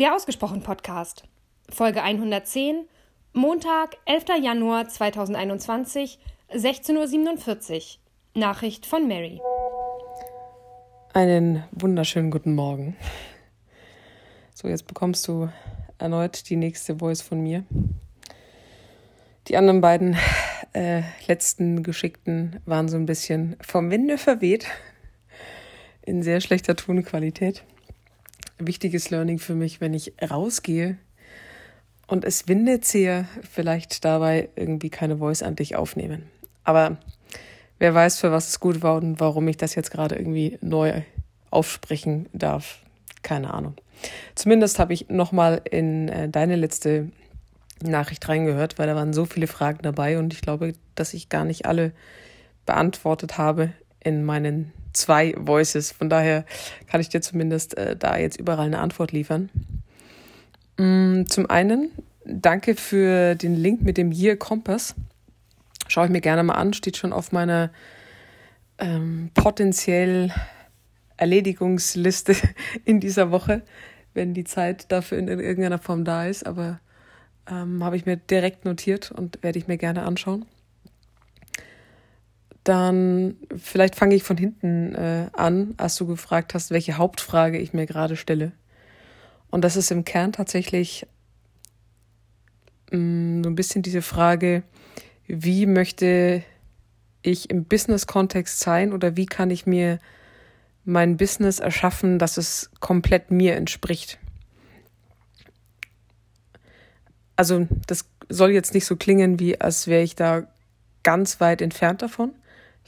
Der Ausgesprochen Podcast, Folge 110, Montag, 11. Januar 2021, 16.47 Uhr. Nachricht von Mary. Einen wunderschönen guten Morgen. So, jetzt bekommst du erneut die nächste Voice von mir. Die anderen beiden äh, letzten geschickten waren so ein bisschen vom Winde verweht. In sehr schlechter Tonqualität. Wichtiges Learning für mich, wenn ich rausgehe und es windet sehr, vielleicht dabei irgendwie keine Voice an dich aufnehmen. Aber wer weiß, für was es gut war und warum ich das jetzt gerade irgendwie neu aufsprechen darf. Keine Ahnung. Zumindest habe ich nochmal in äh, deine letzte Nachricht reingehört, weil da waren so viele Fragen dabei und ich glaube, dass ich gar nicht alle beantwortet habe in meinen zwei Voices. Von daher kann ich dir zumindest äh, da jetzt überall eine Antwort liefern. Mm, zum einen, danke für den Link mit dem Year Compass. Schaue ich mir gerne mal an, steht schon auf meiner ähm, potenziell Erledigungsliste in dieser Woche, wenn die Zeit dafür in irgendeiner Form da ist. Aber ähm, habe ich mir direkt notiert und werde ich mir gerne anschauen. Dann vielleicht fange ich von hinten äh, an, als du gefragt hast, welche Hauptfrage ich mir gerade stelle. Und das ist im Kern tatsächlich mh, mm, so ein bisschen diese Frage, wie möchte ich im Business-Kontext sein oder wie kann ich mir mein Business erschaffen, dass es komplett mir entspricht. Also das soll jetzt nicht so klingen, wie als wäre ich da ganz weit entfernt davon.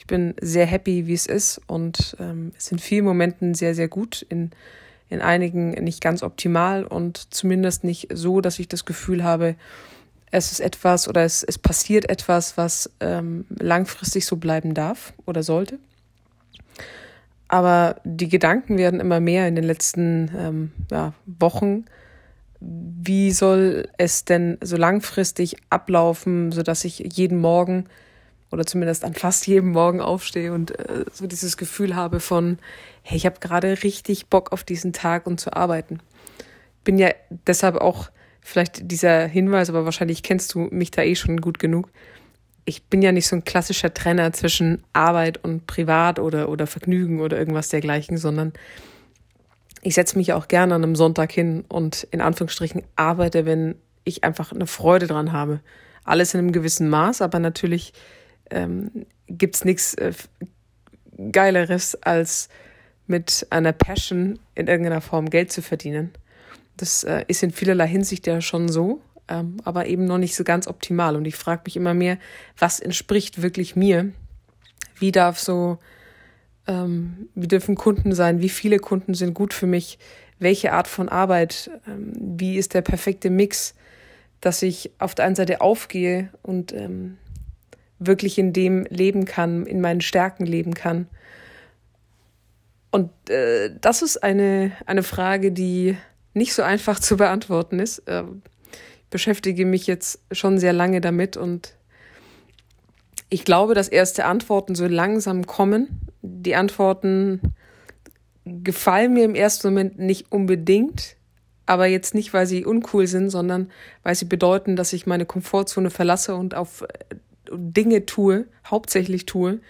Ich bin sehr happy, wie es ist und ähm, es sind vielen Momenten sehr, sehr gut, in, in einigen nicht ganz optimal und zumindest nicht so, dass ich das Gefühl habe, es ist etwas oder es, es passiert etwas, was ähm, langfristig so bleiben darf oder sollte. Aber die Gedanken werden immer mehr in den letzten ähm, ja, Wochen. Wie soll es denn so langfristig ablaufen, sodass ich jeden Morgen oder zumindest an fast jedem Morgen aufstehe und äh, so dieses Gefühl habe von, hey, ich habe gerade richtig Bock auf diesen Tag und zu arbeiten. Bin ja deshalb auch vielleicht dieser Hinweis, aber wahrscheinlich kennst du mich da eh schon gut genug ich bin ja nicht so ein klassischer Trenner zwischen Arbeit und Privat oder, oder Vergnügen oder irgendwas dergleichen, sondern ich setze mich auch gerne an einem Sonntag hin und in Anführungsstrichen arbeite, wenn ich einfach eine Freude dran habe. Alles in einem gewissen Maß, aber natürlich ähm, gibt es nichts äh, Geileres, als mit einer Passion in irgendeiner Form Geld zu verdienen. Das äh, ist in vielerlei Hinsicht ja schon so ähm, aber eben noch nicht so ganz optimal. Und ich frage mich immer mehr, was entspricht wirklich mir? Wie darf so, ähm, wie dürfen Kunden sein? Wie viele Kunden sind gut für mich? Welche Art von Arbeit? Ähm, wie ist der perfekte Mix, dass ich auf der einen Seite aufgehe und ähm, wirklich in dem leben kann, in meinen Stärken leben kann? Und äh, das ist eine, eine Frage, die nicht so einfach zu beantworten ist. Ähm, beschäftige mich jetzt schon sehr lange damit und ich glaube, dass erste Antworten so langsam kommen. Die Antworten gefallen mir im ersten Moment nicht unbedingt, aber jetzt nicht, weil sie uncool sind, sondern weil sie bedeuten, dass ich meine Komfortzone verlasse und auf äh, Dinge tue, hauptsächlich tue,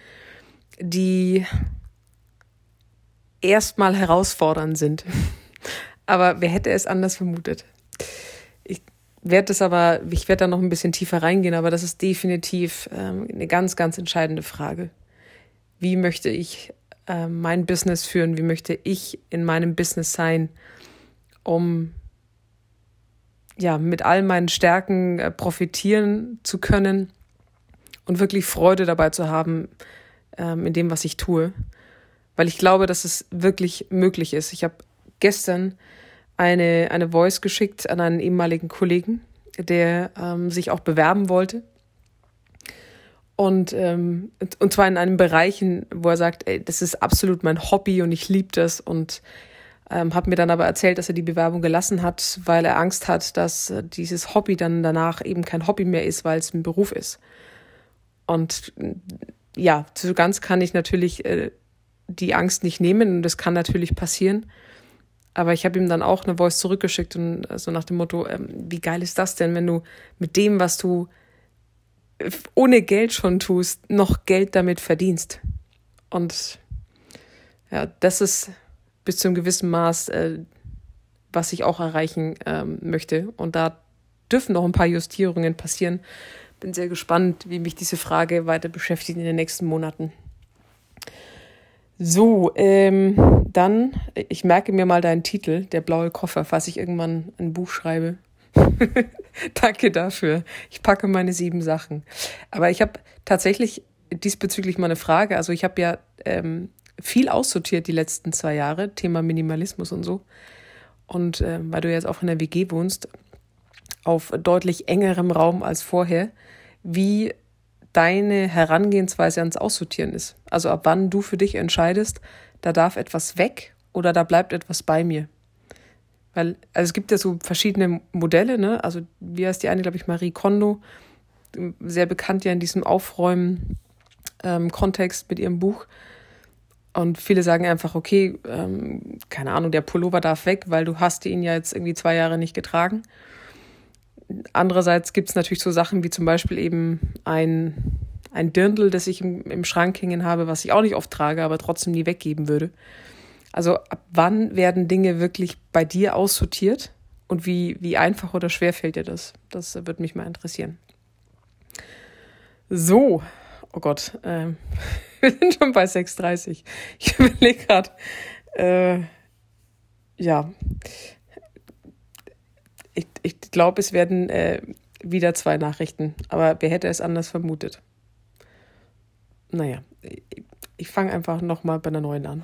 die erstmal herausfordernd sind. Aber wer hätte es anders vermutet? werde das aber, ich werde da noch ein bisschen tiefer reingehen, aber das ist definitiv ähm, eine ganz, ganz entscheidende Frage. Wie möchte ich äh, mein Business führen? Wie möchte ich in meinem Business sein, um ja mit all meinen Stärken äh, profitieren zu können und wirklich Freude dabei zu haben ähm, in dem, was ich tue? Weil ich glaube, dass es wirklich möglich ist. Ich habe gestern eine, eine Voice geschickt an einen ehemaligen Kollegen, der ähm, sich auch bewerben wollte. Und, ähm, und zwar in einem Bereich, wo er sagt, ey, das ist absolut mein Hobby und ich liebe das. Und ähm, hat mir dann aber erzählt, dass er die Bewerbung gelassen hat, weil er Angst hat, dass dieses Hobby dann danach eben kein Hobby mehr ist, weil es ein Beruf ist. Und ja, so ganz kann ich natürlich äh, die Angst nicht nehmen und das kann natürlich passieren. Aber ich habe ihm dann auch eine Voice zurückgeschickt und so also nach dem Motto, ähm, wie geil ist das denn, wenn du mit dem, was du ohne Geld schon tust, noch Geld damit verdienst. Und ja, das ist bis zu einem gewissen Maß, äh, was ich auch erreichen ähm, möchte. Und da dürfen noch ein paar Justierungen passieren. Bin sehr gespannt, wie mich diese Frage weiter beschäftigt in den nächsten Monaten. So, ähm, dann, ich merke mir mal deinen Titel, der blaue Koffer, falls ich irgendwann ein Buch schreibe. Danke dafür. Ich packe meine sieben Sachen. Aber ich habe tatsächlich diesbezüglich mal eine Frage. Also ich habe ja ähm, viel aussortiert die letzten zwei Jahre, Thema Minimalismus und so. Und äh, weil du jetzt auch in der WG wohnst, auf deutlich engerem Raum als vorher, wie deine Herangehensweise ans Aussortieren ist. Also ab wann du für dich entscheidest, da darf etwas weg oder da bleibt etwas bei mir. Weil, also es gibt ja so verschiedene Modelle, ne? Also, wie heißt die eine, glaube ich, Marie Kondo, sehr bekannt ja in diesem Aufräumen-Kontext ähm, mit ihrem Buch. Und viele sagen einfach, okay, ähm, keine Ahnung, der Pullover darf weg, weil du hast ihn ja jetzt irgendwie zwei Jahre nicht getragen. Andererseits gibt es natürlich so Sachen wie zum Beispiel eben ein, ein Dirndl, das ich im, im Schrank hängen habe, was ich auch nicht oft trage, aber trotzdem nie weggeben würde. Also ab wann werden Dinge wirklich bei dir aussortiert und wie, wie einfach oder schwer fällt dir das? Das würde mich mal interessieren. So, oh Gott, äh, wir sind schon bei 6.30. Ich überlege gerade, äh, ja, ich, glaube, es werden äh, wieder zwei Nachrichten. Aber wer hätte es anders vermutet? Naja, ich, ich fange einfach nochmal bei einer neuen an.